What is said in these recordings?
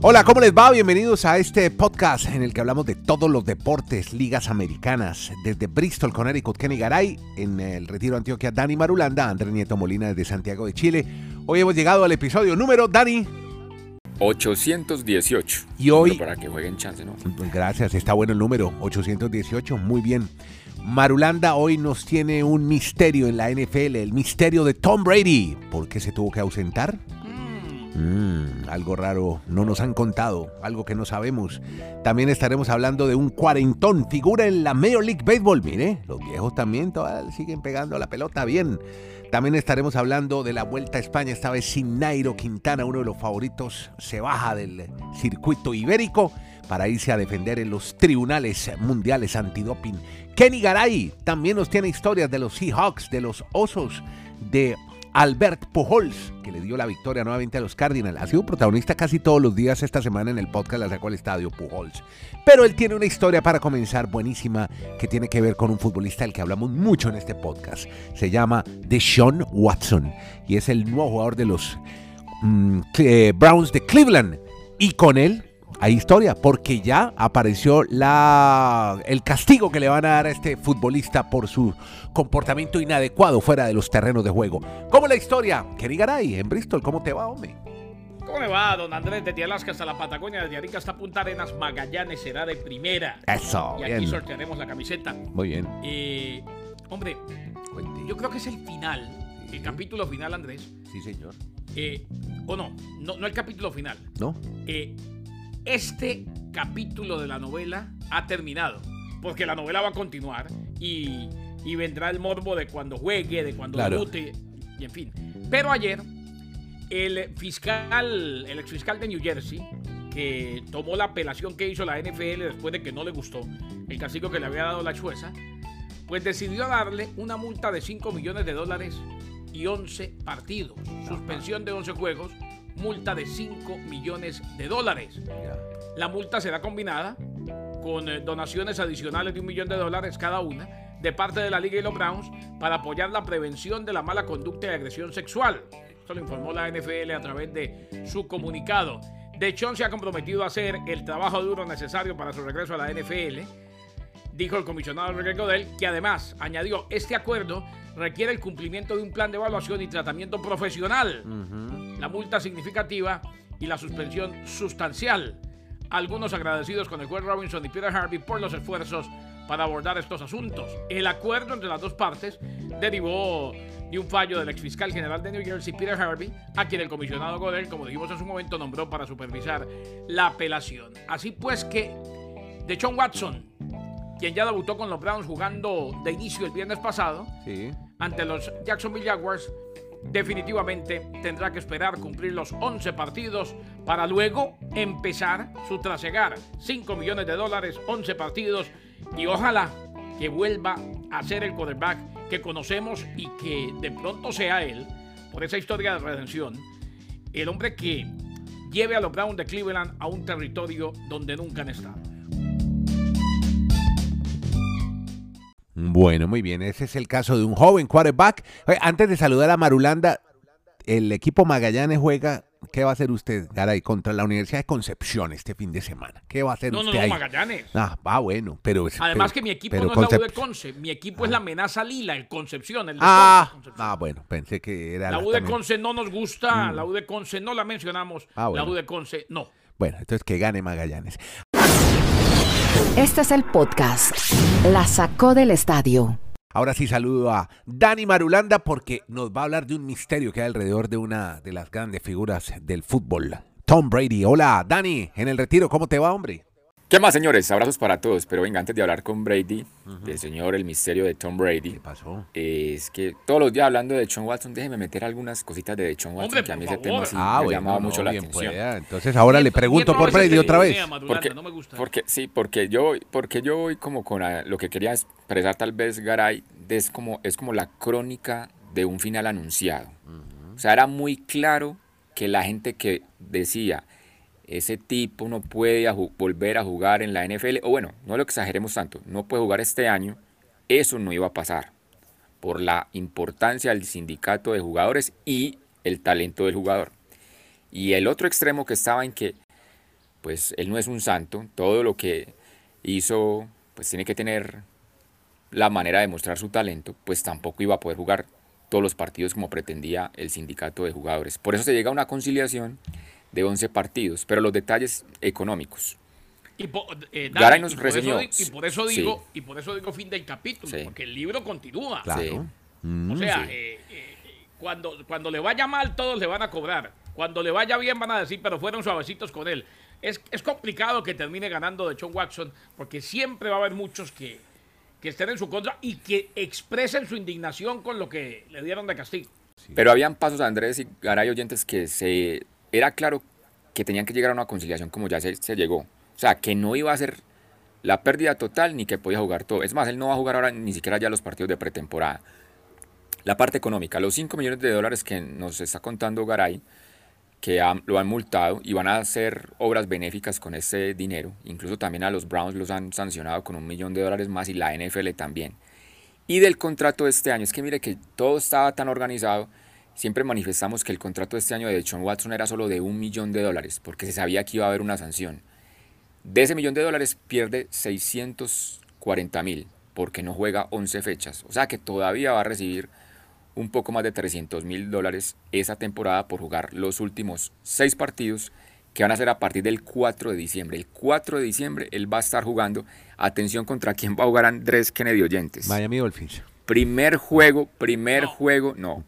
Hola, ¿cómo les va? Bienvenidos a este podcast en el que hablamos de todos los deportes, ligas americanas, desde Bristol, Connecticut, Kenny Garay, en el Retiro Antioquia, Dani Marulanda, Andrés Nieto Molina desde Santiago de Chile. Hoy hemos llegado al episodio número, Dani. 818. Y hoy... Para que jueguen chance, ¿no? Gracias, está bueno el número, 818, muy bien. Marulanda hoy nos tiene un misterio en la NFL, el misterio de Tom Brady. ¿Por qué se tuvo que ausentar? Mm, algo raro no nos han contado, algo que no sabemos. También estaremos hablando de un cuarentón, figura en la Major League Baseball. Mire, los viejos también siguen pegando la pelota bien. También estaremos hablando de la Vuelta a España, esta vez sin Nairo Quintana, uno de los favoritos, se baja del circuito ibérico para irse a defender en los tribunales mundiales antidoping. Kenny Garay también nos tiene historias de los Seahawks, de los Osos, de Albert Pujols, que le dio la victoria nuevamente a los Cardinals. Ha sido protagonista casi todos los días esta semana en el podcast La Sacó al Estadio Pujols. Pero él tiene una historia para comenzar buenísima que tiene que ver con un futbolista del que hablamos mucho en este podcast. Se llama Deshaun Watson y es el nuevo jugador de los mm, Browns de Cleveland. Y con él hay historia, porque ya apareció la, el castigo que le van a dar a este futbolista por su comportamiento inadecuado fuera de los terrenos de juego. ¿Cómo la historia? Kenny Garay, en Bristol, ¿cómo te va, hombre? ¿Cómo le va, don Andrés? Desde Alaska hasta la Patagonia, desde Arica hasta Punta Arenas, Magallanes será de primera. Eso, Y aquí sortearemos la camiseta. Muy bien. Eh, hombre, yo creo que es el final, el capítulo final, Andrés. Sí, señor. Eh, o no, no, no el capítulo final. ¿No? Eh, este capítulo de la novela ha terminado. Porque la novela va a continuar y, vendrá el morbo de cuando juegue, de cuando debute, y en fin. Pero ayer, el fiscal, el exfiscal de New Jersey, que tomó la apelación que hizo la NFL después de que no le gustó el castigo que le había dado la jueza, pues decidió darle una multa de 5 millones de dólares y 11 partidos, suspensión de 11 juegos multa de 5 millones de dólares. La multa será combinada con eh, donaciones adicionales de un millón de dólares cada una de parte de la Liga y los Browns para apoyar la prevención de la mala conducta y agresión sexual. Esto lo informó la NFL a través de su comunicado. De Chon se ha comprometido a hacer el trabajo duro necesario para su regreso a la NFL. Dijo el comisionado Greg Godel, que además añadió, este acuerdo requiere el cumplimiento de un plan de evaluación y tratamiento profesional la multa significativa y la suspensión sustancial. Algunos agradecidos con el juez Robinson y Peter Harvey por los esfuerzos para abordar estos asuntos. El acuerdo entre las dos partes derivó de un fallo del exfiscal general de New Jersey, Peter Harvey, a quien el comisionado Godel, como dijimos en su momento, nombró para supervisar la apelación. Así pues que de John Watson, quien ya debutó con los Browns jugando de inicio el viernes pasado, ante los Jacksonville Jaguars, definitivamente tendrá que esperar cumplir los 11 partidos para luego empezar su trasegar. 5 millones de dólares, 11 partidos y ojalá que vuelva a ser el quarterback que conocemos y que de pronto sea él, por esa historia de redención, el hombre que lleve a los Browns de Cleveland a un territorio donde nunca han estado. Bueno, muy bien. Ese es el caso de un joven quarterback. Antes de saludar a Marulanda, el equipo Magallanes juega. ¿Qué va a hacer usted, Garay, contra la Universidad de Concepción este fin de semana? ¿Qué va a hacer no, usted? No, no, no, Magallanes. Ah, va bueno, pero. Además, que mi equipo no es la U de Conce. Mi equipo es la amenaza lila, el Concepción. El ah, ah, bueno, pensé que era. La, U de Conce no nos gusta, mm. la U de Conce no la mencionamos. Ah, la U de Conce no. Bueno, entonces que gane Magallanes. Este es el podcast. La sacó del estadio. Ahora sí saludo a Dani Marulanda porque nos va a hablar de un misterio que hay alrededor de una de las grandes figuras del fútbol, Tom Brady. Hola, Dani, en el retiro, ¿cómo te va, hombre? ¿Qué más, señores? Abrazos para todos. Pero venga, antes de hablar con Brady, del señor, el misterio de Tom Brady. ¿Qué pasó? Es que todos los días hablando de John Watson, déjeme meter algunas cositas de John Watson, que a mí ese tema sí ah, me llamaba mucho la atención. Entonces ahora le pregunto por Brady otra vez. Porque, no me gusta. porque, sí, porque yo, porque yo voy como con lo que quería expresar tal vez Garay, es como, es como la crónica de un final anunciado. O sea, era muy claro que la gente que decía ese tipo no puede volver a jugar en la NFL, o bueno, no lo exageremos tanto, no puede jugar este año, eso no iba a pasar por la importancia del sindicato de jugadores y el talento del jugador. Y el otro extremo que estaba en que pues él no es un santo, todo lo que hizo, pues tiene que tener la manera de mostrar su talento, pues tampoco iba a poder jugar todos los partidos como pretendía el sindicato de jugadores. Por eso se llega a una conciliación de 11 partidos, pero los detalles económicos. Y, eh, Garay nos y reseñó. y por eso digo, y por eso digo fin del capítulo, porque el libro continúa. Claro. o sea, eh, eh, cuando, cuando le vaya mal, todos le van a cobrar. Cuando le vaya bien, van a decir, pero fueron suavecitos con él. Es, es complicado que termine ganando de John Watson, porque siempre va a haber muchos que, que estén en su contra y que expresen su indignación con lo que le dieron de castigo. Pero habían pasos, Andrés y Garay oyentes, que se era claro que tenían que llegar a una conciliación como ya se, llegó. O sea, que no iba a ser la pérdida total ni que podía jugar todo. Es más, él no va a jugar ahora ni siquiera ya los partidos de pretemporada. La parte económica, los 5 millones de dólares que nos está contando Garay, que lo han multado y van a hacer obras benéficas con ese dinero. Incluso también a los Browns los han sancionado con un millón de dólares más y la NFL también. Y del contrato de este año, es que mire que todo estaba tan organizado. Siempre manifestamos que el contrato de este año de John Watson era solo de un millón de dólares, porque se sabía que iba a haber una sanción. De ese millón de dólares pierde 640 mil, porque no juega 11 fechas. O sea que todavía va a recibir un poco más de 300 mil dólares esa temporada por jugar los últimos seis partidos que van a ser a partir del 4 de diciembre. El 4 de diciembre él va a estar jugando. Atención contra quién va a jugar Andrés Kennedy Oyentes. Miami Dolphins. Primer juego, primer juego, no.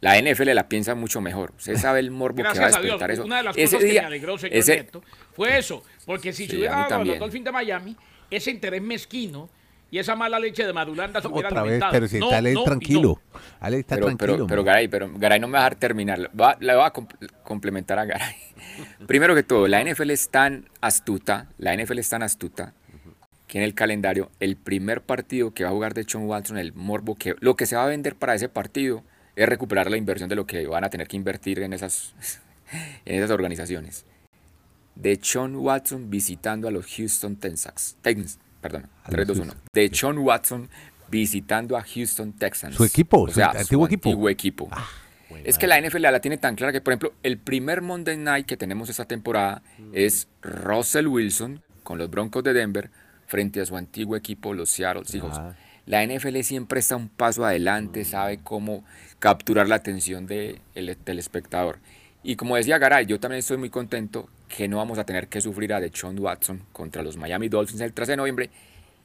La NFL la piensa mucho mejor. Usted sabe el morbo que va a despertar eso. Una de las cosas que me alegró, señor ese, fue eso. Porque si se hubiera dado los Dolphins de Miami, ese interés mezquino y esa mala leche de Madulanda se hubiera Otra vez, pero si está Ale tranquilo. Ale está pero, tranquilo. Pero, pero, Garay, pero Garay no me va a dejar terminar. le voy a complementar a Garay. Primero que todo, la NFL es tan astuta, la NFL es tan astuta que en el calendario el primer partido que va a jugar de John Watson, el morbo que lo que se va a vender para ese partido es recuperar la inversión de lo que van a tener que invertir en esas en esas organizaciones. De John Watson visitando a los Houston Texans perdón, 3-2-1, de Sean Watson visitando a Houston Texans. Su equipo, o sea, su antiguo equipo. Antiguo equipo. Ah, es que la NFL la tiene tan clara que, por ejemplo, el primer Monday Night que tenemos esta temporada es Russell Wilson con los Broncos de Denver frente a su antiguo equipo, los Seattle Seahawks. Ah. La NFL siempre está un paso adelante, sabe cómo capturar la atención de, del espectador. Y como decía Garay, yo también estoy muy contento que no vamos a tener que sufrir a Deshaun Watson contra los Miami Dolphins el 13 de noviembre.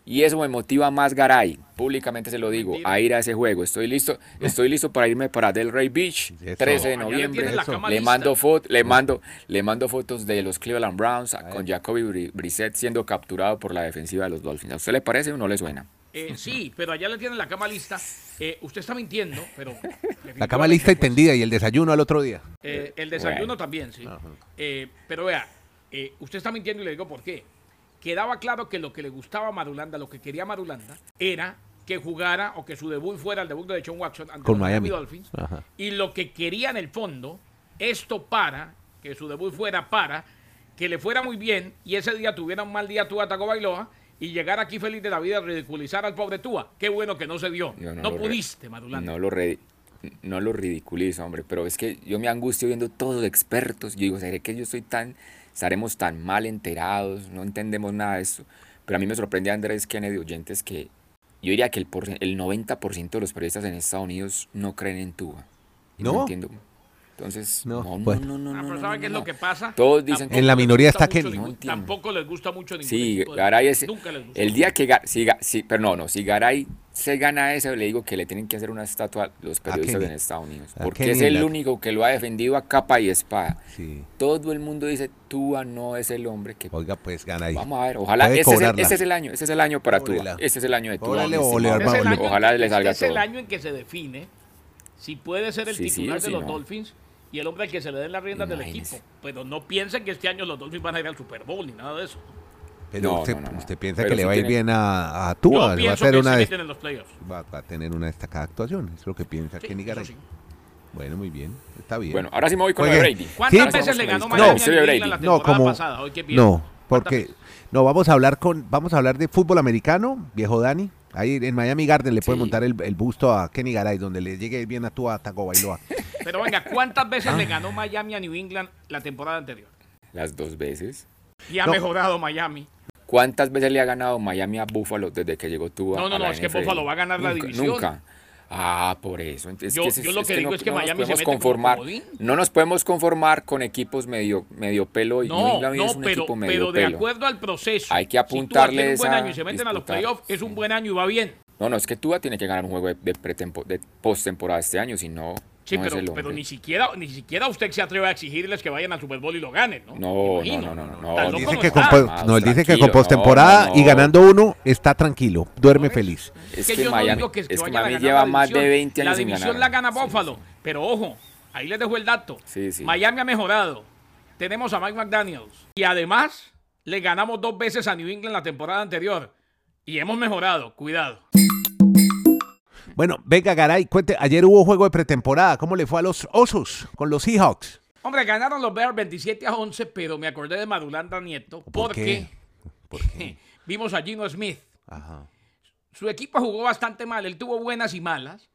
Y eso me motiva más, Garay, públicamente se lo digo, a ir a ese juego. Estoy listo, estoy listo para irme para Delray Beach, 13 de noviembre. Le mando, le, mando, le mando fotos de los Cleveland Browns con Jacoby Brissett siendo capturado por la defensiva de los Dolphins. ¿A usted le parece o no le suena? Eh, sí, pero allá le tienen la cama lista. Eh, usted está mintiendo, pero... La cama lista y tendida y el desayuno al otro día. Eh, el desayuno también, sí. pero vea, usted está mintiendo y le digo por qué. Quedaba claro que lo que le gustaba a Marulanda, lo que quería Marulanda, era que jugara o que su debut fuera el debut de John Watson ante Con Miami Dolphins. Y lo que quería en el fondo, esto para, que su debut fuera para, que le fuera muy bien y ese día tuviera un mal día Tua Bailoa y llegar aquí feliz de la vida a ridiculizar al pobre Tua. Qué bueno que no se dio. no, pudiste, Madulanda. No lo, no lo ridiculizo, hombre, pero es que yo me angustio viendo todos los expertos. Yo digo, ¿seré que yo estoy tan, estaremos tan mal enterados? No entendemos nada de esto. Pero a mí me sorprende Andrés Kennedy, oyentes, que yo diría que el, el 90% de los periodistas en Estados Unidos no creen en Tua. no, no entiendo. Entonces, no, no, no, no, no, ¿saben qué es lo que pasa? Todos dicen que en la minoría está Kenny. tampoco les gusta mucho ningún Sí, Garay es nunca les gusta el día que si, si, pero no, no, si Garay se gana eso, le digo que le tienen que hacer una estatua a los periodistas en Estados Unidos, porque es el único que lo ha defendido a capa y espada. Sí. Todo el mundo dice, Tua no es el hombre que Oiga, pues gana ahí. Vamos a ver, ojalá ese es, el, ese es, el, año, ese es el año para Tua. Ese es el año de Tua. Ojalá le salga todo. Es el año en que se define si puede ser el titular de los Dolphins y el hombre al que se le den las riendas del equipo. Pero no piensen que este año los Dolphins van a ir al Super Bowl ni nada de eso. Pero usted, piensa que le va a ir bien a, a Tua, va a ser una va, a tener una destacada actuación, es lo que piensa Kenny Garay. Bueno, muy bien, está bien. Bueno, ahora sí me voy con Brady. ¿Cuántas veces le ganó Miami no, a la temporada no, como, pasada? Hoy, no, porque no vamos a hablar con vamos a hablar de fútbol americano, viejo Dani. Ahí en Miami Garden le puede montar el, busto a Kenny Garay, donde le llegue bien a tu a Bailoa. Pero venga, ¿cuántas veces le ah. ganó Miami a New England la temporada anterior? Las dos veces. Y ha mejorado Miami. ¿Cuántas veces le ha ganado Miami a Buffalo desde que llegó tú a No, no, no, es que Buffalo va a ganar la división. Nunca. Ah, por eso. yo, lo que, digo es que Miami se mete conformar, No nos podemos conformar con equipos medio, medio pelo y no, no, es un pero, equipo medio pero de acuerdo al proceso. Hay que apuntarle si un buen año y se meten a los playoffs, es un buen año y va bien. No, no, es que Tua tiene que ganar un juego de, de postemporada este año, si no Sí, pero, pero ni siquiera ni siquiera usted se atreve a exigirles que vayan al Super Bowl y lo ganen, ¿no? No, no, no, no, Él dice que con, no, él dice que con postemporada y ganando uno está tranquilo, duerme feliz. Es que, Miami, es que Miami lleva más de 20 años sin ganar. La división la gana Buffalo, pero ojo, ahí les dejo el dato. Miami ha mejorado. Tenemos a Mike McDaniels y además le ganamos dos veces a New England la temporada anterior y hemos mejorado, cuidado. Bueno, venga, Garay, cuente, ayer hubo juego de pretemporada, ¿cómo le fue a los Osos con los Seahawks? Hombre, ganaron los Bears 27 a 11, pero me acordé de Madulanda Nieto porque ¿Por qué? vimos a Gino Smith. Ajá. Su equipo jugó bastante mal, él tuvo buenas y malas.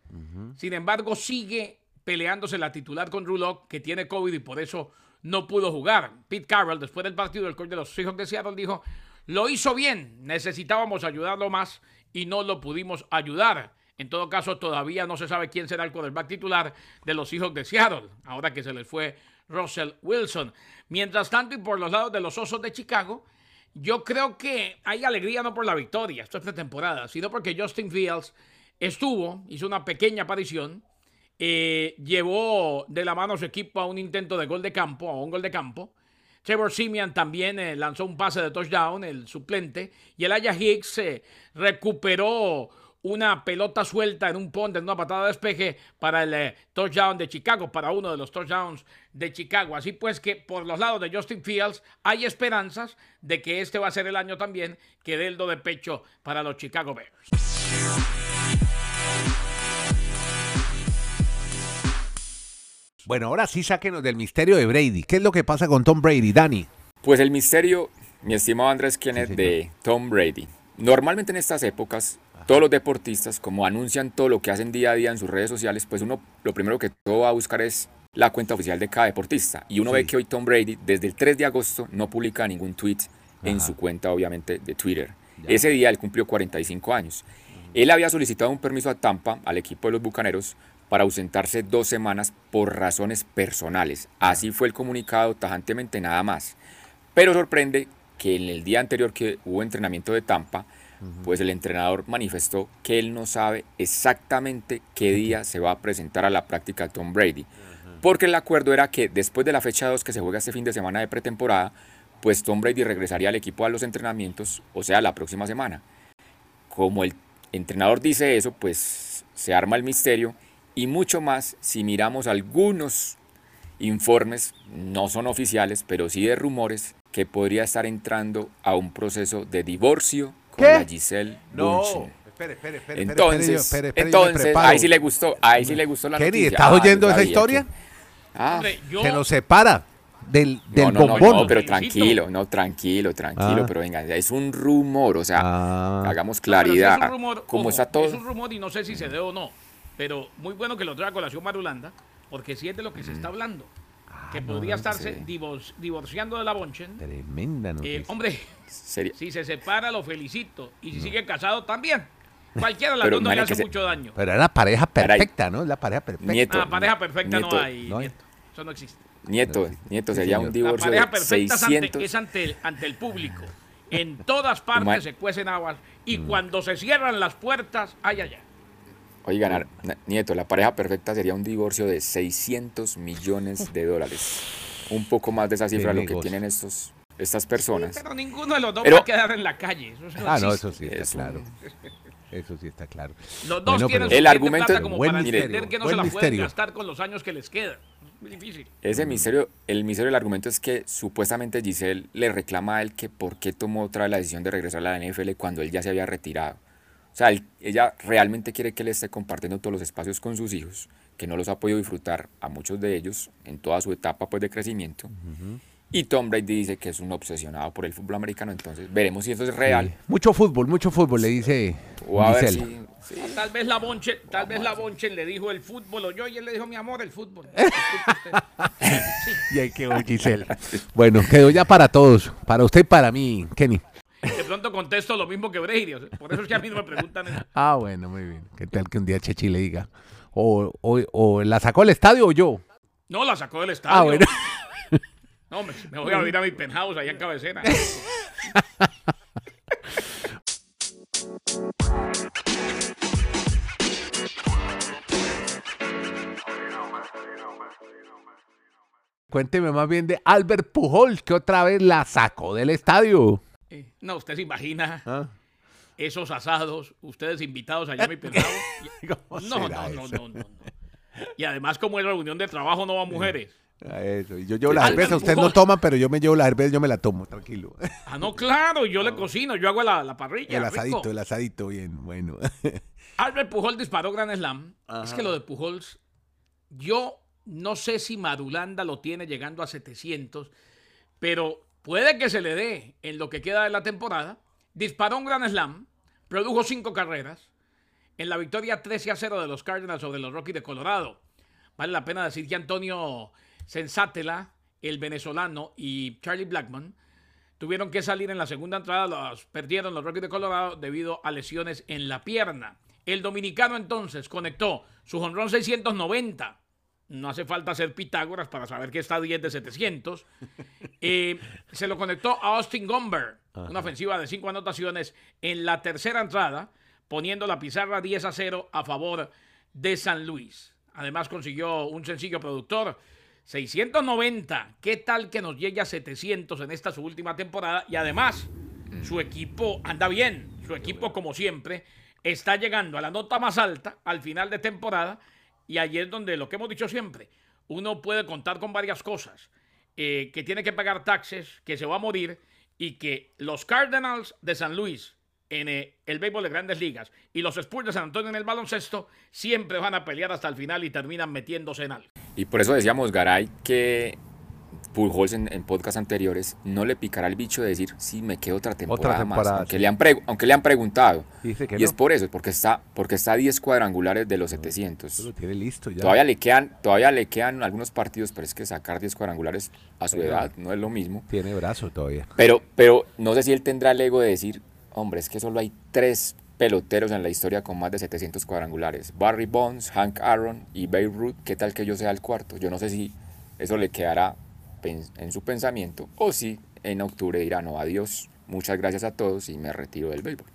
Sin embargo, sigue peleándose la titular con Rulock, que tiene COVID y por eso no pudo jugar. Pete Carroll, después del partido, el coach de los Seahawks de Seattle, dijo, lo hizo bien, necesitábamos ayudarlo más y no lo pudimos ayudar. En todo caso, todavía no se sabe quién será el quarterback titular de los hijos de Seattle, ahora que se les fue Russell Wilson. Mientras tanto, y por los lados de los Osos de Chicago, yo creo que hay alegría no por la victoria, esto es sino porque Justin Fields estuvo, hizo una pequeña aparición, eh, llevó de la mano a su equipo a un intento de gol de campo, a un gol de campo. Trevor Simeon también eh, lanzó un pase de touchdown, el suplente, y el Aya Hicks eh, recuperó una pelota suelta en un ponte, en una patada de despeje para el eh, touchdown de Chicago, para uno de los touchdowns de Chicago. Así pues que por los lados de Justin Fields hay esperanzas de que este va a ser el año también que dé el do de pecho para los Chicago Bears. Bueno, ahora sí sáquenos del misterio de Brady. ¿Qué es lo que pasa con Tom Brady, Dani? Pues el misterio, mi estimado Andrés Kenneth, de Tom Brady. Normalmente en estas épocas todos los deportistas, como anuncian todo lo que hacen día a día en sus redes sociales, pues uno lo primero que todo va a buscar es la cuenta oficial de cada deportista. Y uno ve que hoy Tom Brady, desde el 3 de agosto, no publica ningún tweet en su cuenta, obviamente, de Twitter. Ese día él cumplió 45 años. Él había solicitado un permiso a Tampa, al equipo de los Bucaneros, para ausentarse dos semanas por razones personales. Así fue el comunicado tajantemente nada más. Pero sorprende que en el día anterior que hubo entrenamiento de Tampa, pues el entrenador manifestó que él no sabe exactamente qué día se va a presentar a la práctica Tom Brady. Porque el acuerdo era que después de la fecha 2 que se juega este fin de semana de pretemporada, pues Tom Brady regresaría al equipo a los entrenamientos, o sea, la próxima semana. Como el entrenador dice eso, pues se arma el misterio y mucho más si miramos algunos informes, no son oficiales, pero sí de rumores, que podría estar entrando a un proceso de divorcio con Giselle no. Espere, espere, espere, entonces, entonces ahí sí le gustó, ahí sí le gustó la Kenny, ¿estás oyendo ah, esa historia? Ah. Se nos separa del, del no, no, bombón. No, pero tranquilo, no, tranquilo, tranquilo, ah. pero venga, es un rumor, o sea, ah. hagamos claridad. es un rumor, ¿Cómo está todo? Es un rumor y no sé si se debe o no, pero muy bueno que lo traiga colación Marulanda, porque si es de lo que se está hablando que podría estarse divorciando de la Bonchen. Tremenda noticia. Eh, hombre, si se separa, lo felicito. Y si sigue casado, también. Cualquiera de las dos no le hace mucho daño. Pero era la pareja perfecta, ¿no? La pareja perfecta. Nieto, ah, pareja perfecta no hay, nieto. Eso no existe. Nieto, nieto, sería un divorcio la pareja perfecta Es, ante, el, ante el público. En todas partes se cuecen aguas. Y mm. cuando se cierran las puertas, ay, ay, ay. Oigan, Nieto, la pareja perfecta sería un divorcio de 600 millones de dólares. Un poco más de esa cifra lo que tienen estos, estas personas. pero ninguno de los dos va a quedar en la calle. ah, no, eso sí está claro. Eso sí está claro. Los dos tienen el argumento como buen para entender que no se la pueden gastar con los años que les quedan. Muy difícil. Ese misterio, el misterio del argumento es que supuestamente Giselle le reclama a él que por qué tomó otra vez la decisión de regresar a la NFL cuando él ya se había retirado. O sea, ella realmente quiere que él esté compartiendo todos los espacios con sus hijos, que no los ha podido disfrutar a muchos de ellos en toda su etapa pues, de crecimiento. Y Tom Brady dice que es un obsesionado por el fútbol americano, entonces veremos si eso es real. Mucho fútbol, mucho fútbol, le dice. O a ver si, Tal vez la Bonche, tal vez la Bonche le dijo el fútbol o yo y él le dijo mi amor el fútbol. y ahí quedó Giselle. Bueno, quedó ya para todos. Para usted y para mí, Kenny. Pronto contesto lo mismo que Brady. Por eso es que a mí no me preguntan. Eso. Ah, bueno, muy bien. ¿Qué tal que un día Chechi le diga? O, o, o la sacó del estadio o yo. No, la sacó del estadio. Ah, bueno. No, me, me voy a ir a mi penthouse allá en cabecera. Cuénteme más bien de Albert Pujol, que otra vez la sacó del estadio. Eh, No, usted se imagina Ah. esos asados, ustedes invitados allá a mi. ¿Cómo No, no, no, no, no, no. Y además, como es reunión de trabajo, no va mujeres. Ah, Eso. y Yo llevo la Albert cerveza, usted no Pujol. toma, pero yo me llevo la cerveza, yo me la tomo, tranquilo. Ah, no, claro, yo le cocino, yo hago la, la parrilla. el rico. asadito, el asadito, bien, bueno. Albert Pujol disparó Gran Slam. Es que lo de Pujols, yo no sé si Marulanda lo tiene llegando a 700, pero puede que se le dé en lo que queda de la temporada. Disparó un Gran Slam, produjo cinco carreras en la victoria 13 a 0 de los Cardinals sobre los Rockies de Colorado. Vale la pena decir que Antonio Sensatela, el venezolano, y Charlie Blackman tuvieron que salir en la segunda entrada, los perdieron los Rockies de Colorado debido a lesiones en la pierna. El dominicano entonces conectó su jonrón 690. No hace falta hacer Pitágoras para saber que está a 10 de 700. Eh, se lo conectó a Austin Gomber, una ofensiva de cinco anotaciones en la tercera entrada, poniendo la pizarra 10 a 0 a favor de San Luis. Además consiguió un sencillo productor, 690. ¿Qué tal que nos llegue a 700 en esta su última temporada? Y además, su equipo anda bien. Su equipo, como siempre, está llegando a la nota más alta al final de temporada. Y ahí es donde lo que hemos dicho siempre, uno puede contar con varias cosas. eh, que tiene que pagar taxes, que se va a morir y que los Cardinals de San Luis en eh, el béisbol de grandes ligas y los Spurs de San Antonio en el baloncesto siempre van a pelear hasta el final y terminan metiéndose en algo. Y por eso decíamos, Garay, que Pujols en, en podcast anteriores no le picará el bicho de decir, sí, me quedo otra temporada, temporada, más, aunque, sí. le han pregu- aunque le han preguntado. Dice que y no. es por eso, porque está, porque está a 10 cuadrangulares de los Eso 700. lo tiene listo ya. Todavía le, quedan, todavía le quedan algunos partidos, pero es que sacar 10 cuadrangulares a su Pero- edad no es lo mismo. Tiene brazo todavía. Pero, pero no sé si él tendrá el ego de decir, hombre, es que solo hay tres peloteros en la historia con más de 700 cuadrangulares. Barry Bonds, Hank Aaron y Babe Ruth. ¿Qué tal que yo sea el cuarto? Yo no sé si eso le quedará en su pensamiento o si en octubre dirá, no, adiós, muchas gracias a todos y me retiro del béisbol.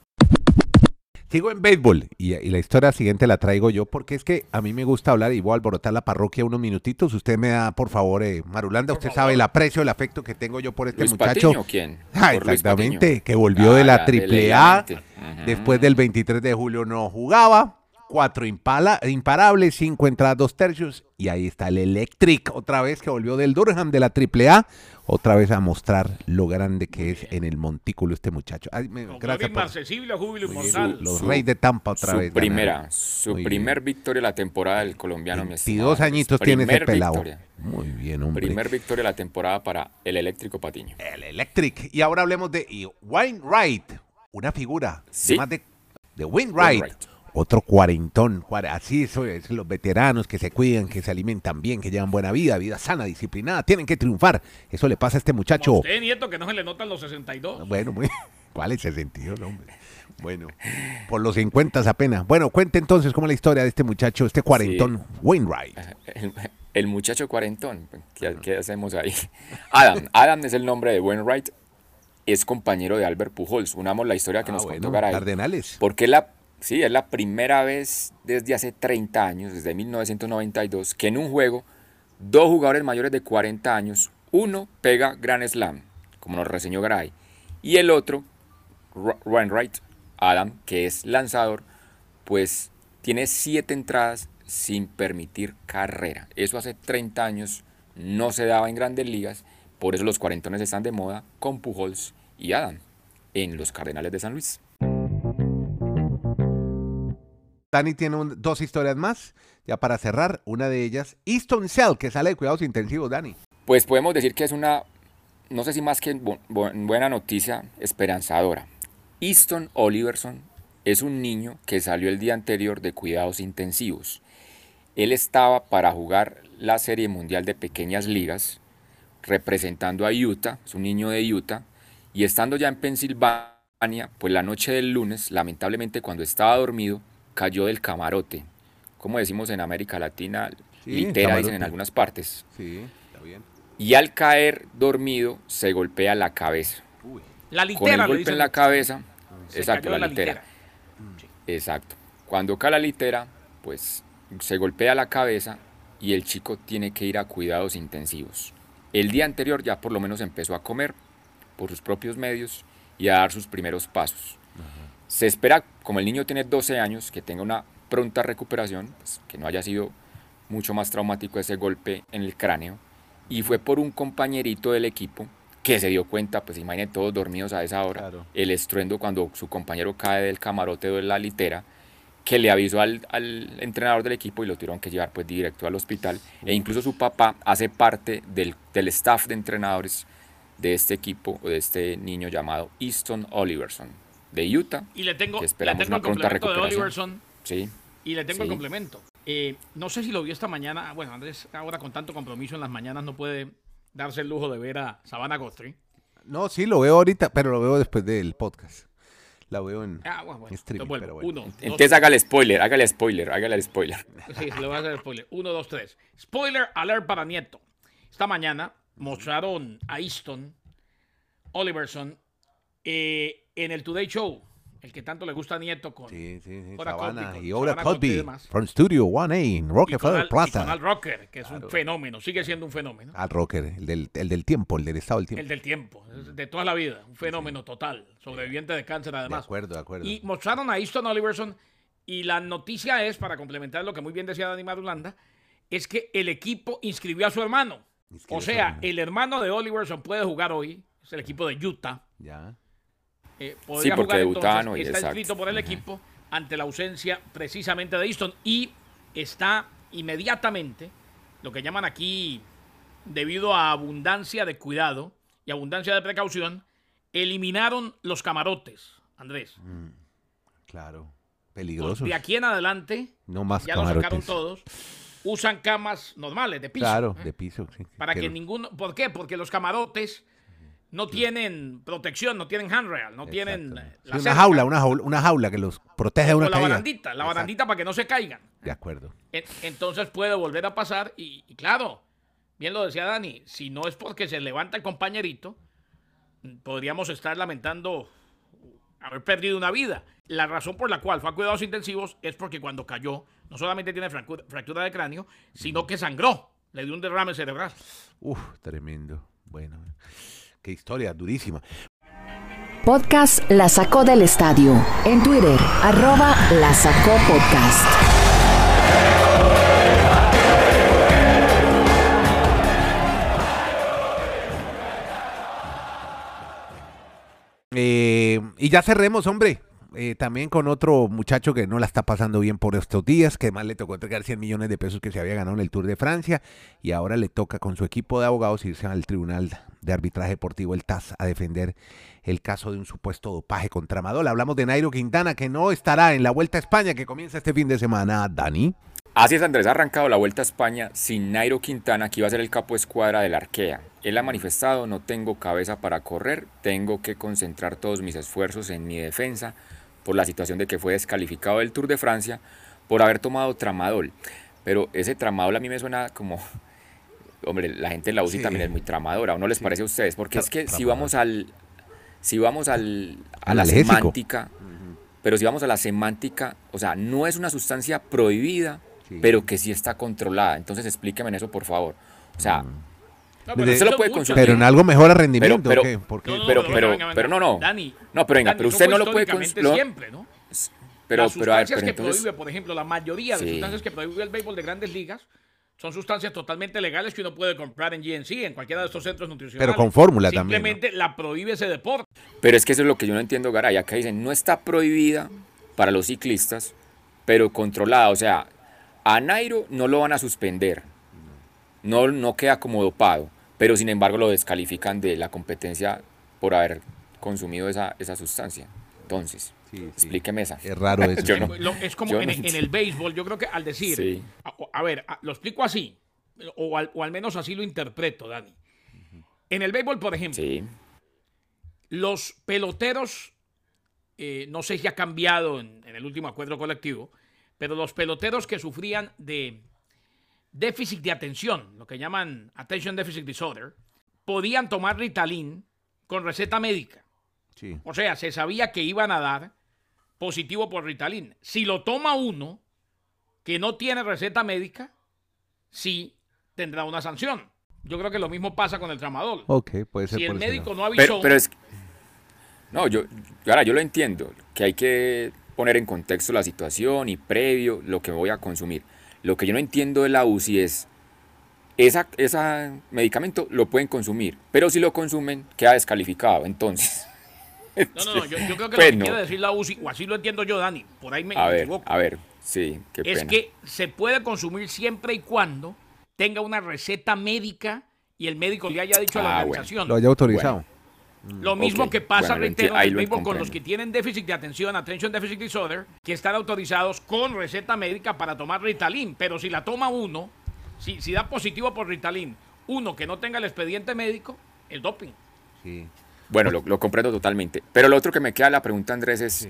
Sigo en béisbol y, y la historia siguiente la traigo yo porque es que a mí me gusta hablar y voy a alborotar la parroquia unos minutitos. Usted me da, por favor, eh, Marulanda, usted sabe el aprecio, el afecto que tengo yo por este Luis muchacho. Patiño, ¿quién? Ah, Por exactamente, que volvió de la Ah, triple A. elegante. Ujú. Después del 23 de julio no jugaba. Cuatro impala- imparables, cinco entradas, dos tercios. Y ahí está el Electric, otra vez que volvió del Durham de la AAA. Otra vez a mostrar lo grande que es en el montículo este muchacho. Ay, me- gracias por júbilo inmortal. los Su- Reyes de Tampa otra su vez. primera, ganaron. su Muy primer victoria de la temporada del colombiano, mi 22 estimado. añitos tiene ese pelado. victoria. Muy bien, hombre. Primer victoria de la temporada para el eléctrico Patiño. El Electric. Y ahora hablemos de Wainwright, una figura Sí. más de, de Wainwright. Wainwright. Otro cuarentón, cuare- así eso es, los veteranos que se cuidan, que se alimentan bien, que llevan buena vida, vida sana, disciplinada, tienen que triunfar. Eso le pasa a este muchacho. Usted, Nieto, que no se le notan los 62. Bueno, muy, ¿cuál es el sentido, hombre? Bueno, por los 50 apenas. Bueno, cuente entonces cómo es la historia de este muchacho, este cuarentón Wainwright. El, el muchacho cuarentón, ¿qué, qué hacemos ahí? Adam, Adam es el nombre de Wainwright, es compañero de Albert Pujols. Unamos la historia que Ah, nos bueno, contó Garay. Cardenales. Porque es la, sí, es la primera vez desde hace 30 años, desde 1992, que en un juego, dos jugadores mayores de 40 años, uno pega Grand Slam, como nos reseñó Garay, y el otro, Ro- Wainwright, Adam, que es lanzador, pues tiene siete entradas sin permitir carrera. Eso hace 30 años no se daba en grandes ligas, por eso los cuarentones están de moda con Pujols y Adam en los Cardenales de San Luis. Dani tiene dos historias más, ya para cerrar. Una de ellas, Easton Cell, que sale de cuidados intensivos, Dani. Pues podemos decir que es una, no sé si más que bu- bu- buena noticia, esperanzadora. Easton Oliverson es un niño que salió el día anterior de cuidados intensivos. Él estaba para jugar la Serie Mundial de Pequeñas Ligas representando a Utah, es un niño de Utah, y estando ya en Pensilvania, pues la noche del lunes, lamentablemente cuando estaba dormido, cayó del camarote. Como decimos en América Latina, litera dicen en algunas partes. Sí, está bien. Y al caer dormido, se golpea la cabeza. La litera. Con el golpe en la cabeza, exacto, la, litera. Exacto. Cuando cae la litera, pues se golpea la cabeza y el chico tiene que ir a cuidados intensivos. El día anterior ya por lo menos empezó a comer por sus propios medios y a dar sus primeros pasos. Se espera, como el niño tiene 12 años, que tenga una pronta recuperación, pues, que no haya sido mucho más traumático ese golpe en el cráneo. Y fue por un compañerito del equipo que se dio cuenta, pues imagínense todos dormidos a esa hora, el estruendo cuando su compañero cae del camarote o de la litera, que le avisó al, entrenador del equipo y lo tuvieron que llevar pues directo al hospital. E incluso su papá hace parte del, del staff de entrenadores de este equipo o de este niño llamado Easton Oliverson de Utah. Y le tengo, le tengo el complemento de Oliverson. Sí. Y le tengo el complemento. Eh, no sé si lo vio esta mañana. Bueno, Andrés ahora con tanto compromiso en las mañanas no puede darse el lujo de ver a Savannah Gostri. No, sí, lo veo ahorita, pero lo veo después del podcast. La veo en ah, bueno, streaming, bueno, pero bueno. Uno, Entonces hágale spoiler, hágale spoiler, hágale spoiler. Sí, le voy a hacer spoiler. Uno, dos, tres. Spoiler alert para Nieto. Esta mañana mostraron a Easton Oliverson eh, en el Today Show el que tanto le gusta a Nieto con sí, sí, sí. Sabana, y Ora Cosby from Studio 1A en Rockefeller Plaza. Y con Al Rocker, que es un fenómeno, sigue siendo un fenómeno. Al Rocker, el del, el del tiempo, el del estado del tiempo. El del tiempo, de toda la vida, un fenómeno total, sobreviviente de cáncer además. De acuerdo, de acuerdo. Y mostraron a Easton Oliverson y la noticia es, para complementar lo que muy bien decía Dani Marulanda, es que el equipo inscribió a su hermano. o sea, el hermano de Oliverson puede jugar hoy, es el equipo de Utah. Ya eh, sí, porque jugar, está inscrito por el equipo ante la ausencia precisamente de Easton y está inmediatamente, lo que llaman aquí, debido a abundancia de cuidado y abundancia de precaución, eliminaron los camarotes, Andrés. Mm, claro, peligrosos. De aquí en adelante, no más ya lo sacaron todos. Usan camas normales, de piso. Claro, ¿eh? de piso, sí. Para que ninguno. ¿Por qué? Porque los camarotes no tienen protección, no tienen handrail, no tienen eh, una, jaula, una jaula, una jaula que los protege de una la barandita, la barandita para que no se caigan. De acuerdo. Entonces puede volver a pasar y, claro, bien lo decía Dani, si no es porque se levanta el compañerito, podríamos estar lamentando haber perdido una vida. La razón por la cual fue a cuidados intensivos es porque cuando cayó, no solamente tiene fractura de cráneo, sino que sangró, le dio un derrame cerebral. Uf, tremendo. Bueno. Qué historia durísima. Podcast La Sacó del Estadio. En Twitter, arroba La Sacó Podcast. Eh, y ya cerremos, hombre. Eh, también con otro muchacho que no la está pasando bien por estos días, que además le tocó entregar 100 millones de pesos que se había ganado en el Tour de Francia y ahora le toca con su equipo de abogados irse al Tribunal de Arbitraje Deportivo, el TAS, a defender el caso de un supuesto dopaje contra Madol. Hablamos de Nairo Quintana, que no estará en la Vuelta a España que comienza este fin de semana. Dani. Así es, Andrés, ha arrancado la Vuelta a España sin Nairo Quintana, que iba a ser el capo escuadra del Arkea. Él ha manifestado, no tengo cabeza para correr, tengo que concentrar todos mis esfuerzos en mi defensa por la situación de que fue descalificado del Tour de Francia por haber tomado tramadol. Pero ese tramadol a mí me suena como, hombre, la gente en la UCI también es muy tramadora, ¿o no les parece a ustedes? Porque es que si vamos al, si vamos al, a la semántica, pero si vamos a la semántica, o sea, no es una sustancia prohibida, pero que sí está controlada. Entonces explíqueme en eso, por favor. O sea, pero, en algo mejor a rendimiento. Pero, pero, pero, pero, no, no. Dani, no, pero venga, pero usted no lo puede consumir. siempre, ¿no? Pero, las pero, a ver, pero que prohíbe, por ejemplo, la mayoría de sustancias que prohíbe el béisbol de grandes ligas son sustancias totalmente legales que uno puede comprar en GNC, en cualquiera de estos centros nutricionales. Pero con fórmula también. Simplemente la prohíbe ese deporte. Pero es que eso es lo que yo no entiendo, Garay. Acá dicen, no está prohibida para los ciclistas, pero controlada. O sea, a Nairo no lo van a suspender. No, no queda como dopado pero sin embargo lo descalifican de la competencia por haber consumido esa, esa sustancia. Entonces, explíqueme esa. Es raro eso. es como en, el béisbol, yo creo que al decir, a, ver, lo explico así, o al, o al, menos así lo interpreto, Dani. En el béisbol, por ejemplo, Sí. los peloteros, eh, no sé si ha cambiado en, en el último acuerdo colectivo, pero los peloteros que sufrían de déficit de atención, lo que llaman Attention Deficit Disorder, podían tomar Ritalin con receta médica. Sí. O sea, se sabía que iban a dar positivo por Ritalin. Si lo toma uno que no tiene receta médica, sí tendrá una sanción. Yo creo que lo mismo pasa con el tramadol. Ok, puede ser si el médico no avisó, Pero, pero es. No, yo. Ahora, yo lo entiendo. Que hay que poner en contexto la situación y previo lo que voy a consumir. Lo que yo no entiendo de la UCI es. Esa, ese medicamento lo pueden consumir, pero si lo consumen, queda descalificado. Entonces. No, no, no, yo, yo creo que Pues lo que no. quiere decir la UCI, o así lo entiendo yo, Dani, por ahí me A ver, equivoco, a ver. Sí, qué es pena. que se puede consumir siempre y cuando tenga una receta médica y el médico le haya dicho a la Ah, bueno. organización. Lo haya autorizado. Lo mismo que pasa, bueno, reitero, lo con los que tienen déficit de atención, attention deficit disorder, que están autorizados con receta médica para tomar Ritalin. Pero si la toma uno, si, si da positivo por Ritalin, uno que no tenga el expediente médico, el doping. Sí. Bueno, lo, lo comprendo totalmente. Pero lo otro que me queda la pregunta, Andrés, es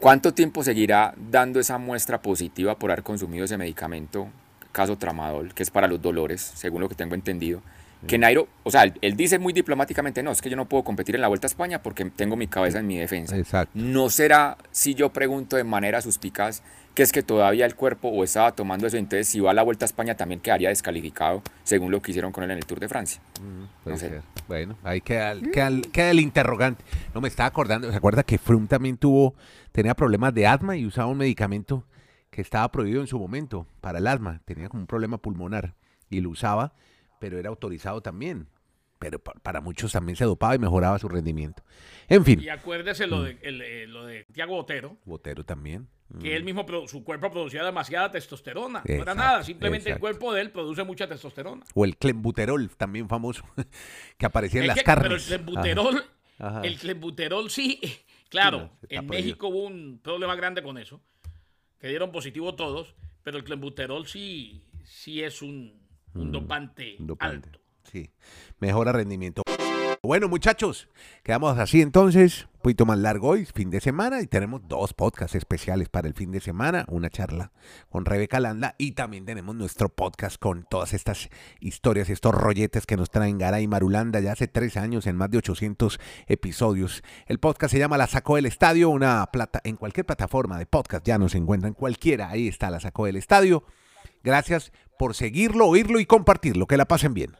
¿cuánto tiempo seguirá dando esa muestra positiva por haber consumido ese medicamento, caso tramadol, que es para los dolores, según lo que tengo entendido? Que Nairo, o sea, él, él dice muy diplomáticamente, no, es que yo no puedo competir en la Vuelta a España porque tengo mi cabeza en mi defensa. Exacto. ¿No será, si yo pregunto de manera suspicaz, que es que todavía el cuerpo o estaba tomando eso, entonces si va a la Vuelta a España también quedaría descalificado, según lo que hicieron con él en el Tour de Francia? Puede No sé. Bueno, ahí queda, queda el interrogante. No me estaba acordando. ¿Se acuerda que Froome también tuvo, tenía problemas de asma y usaba un medicamento que estaba prohibido en su momento para el asma? Tenía como un problema pulmonar y lo usaba, pero era autorizado también. Pero pa- para muchos también se dopaba y mejoraba su rendimiento. En fin, Y acuérdese lo de, el, eh, lo de Tiago Botero, Botero también. que él mismo, produ- su cuerpo producía demasiada testosterona. no era nada, simplemente exacto. el cuerpo de él produce mucha testosterona. O el clembuterol, también famoso, que aparecía en Es las que- carnes. Pero el clenbuterol, Ajá. el clenbuterol sí, claro, Sí, no, está en. México hubo un problema grande con eso, que dieron positivo todos, pero el clenbuterol sí, sí es un, un dopante, Mm, Un dopante. alto. Sí, mejora rendimiento. Bueno, muchachos, quedamos así entonces. Un poquito más largo hoy, fin de semana, y tenemos dos podcasts especiales para el fin de semana. Una charla con Rebeca Landa y también tenemos nuestro podcast con todas estas historias, estos rolletes que nos traen Gara y Marulanda ya hace tres años en más de 800 episodios. El podcast se llama La Sacó del Estadio, una plata en cualquier plataforma de podcast, ya nos encuentran cualquiera. Ahí está La Sacó del Estadio. Gracias por seguirlo, oírlo y compartirlo. Que la pasen bien.